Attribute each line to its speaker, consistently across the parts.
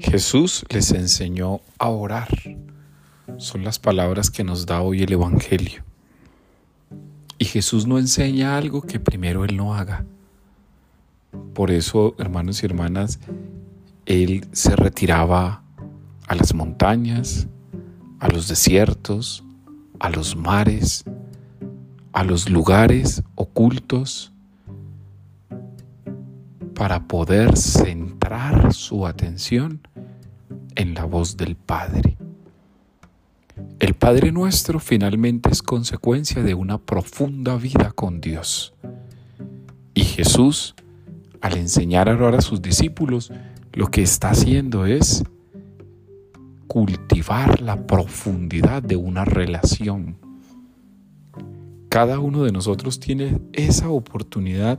Speaker 1: Jesús les enseñó a orar. Son las palabras que nos da hoy el Evangelio. Y Jesús no enseña algo que primero Él no haga. Por eso, hermanos y hermanas, Él se retiraba a las montañas, a los desiertos, a los mares, a los lugares ocultos, para poder centrar su atención en la voz del Padre. El Padre nuestro finalmente es consecuencia de una profunda vida con Dios. Y Jesús, al enseñar a orar a sus discípulos, lo que está haciendo es cultivar la profundidad de una relación. Cada uno de nosotros tiene esa oportunidad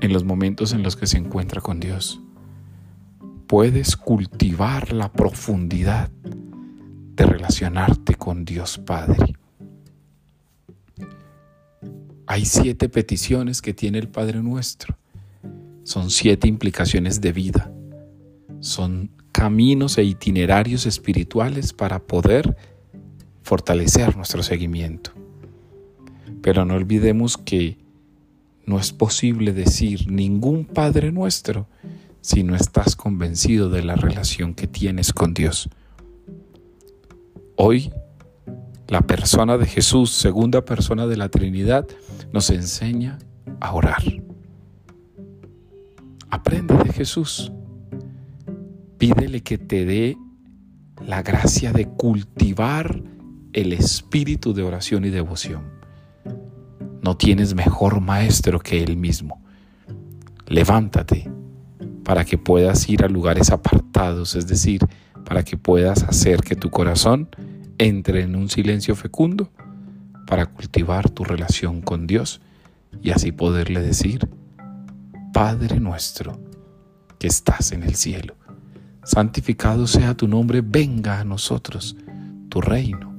Speaker 1: en los momentos en los que se encuentra con Dios. Puedes cultivar la profundidad de relacionarte con Dios Padre. Hay siete peticiones que tiene el Padre nuestro. Son siete implicaciones de vida. Son caminos e itinerarios espirituales para poder fortalecer nuestro seguimiento. Pero no olvidemos que no es posible decir ningún Padre nuestro si no estás convencido de la relación que tienes con Dios. Hoy, la persona de Jesús, segunda persona de la Trinidad, nos enseña a orar. Aprende de Jesús. Pídele que te dé la gracia de cultivar el espíritu de oración y devoción. No tienes mejor maestro que Él mismo. Levántate para que puedas ir a lugares apartados, es decir, para que puedas hacer que tu corazón entre en un silencio fecundo para cultivar tu relación con Dios y así poderle decir, Padre nuestro, que estás en el cielo, santificado sea tu nombre, venga a nosotros tu reino,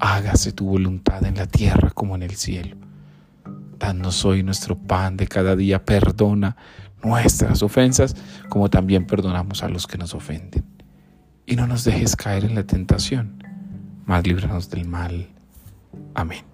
Speaker 1: hágase tu voluntad en la tierra como en el cielo. Danos hoy nuestro pan de cada día, perdona nuestras ofensas, como también perdonamos a los que nos ofenden. Y no nos dejes caer en la tentación, mas líbranos del mal. Amén.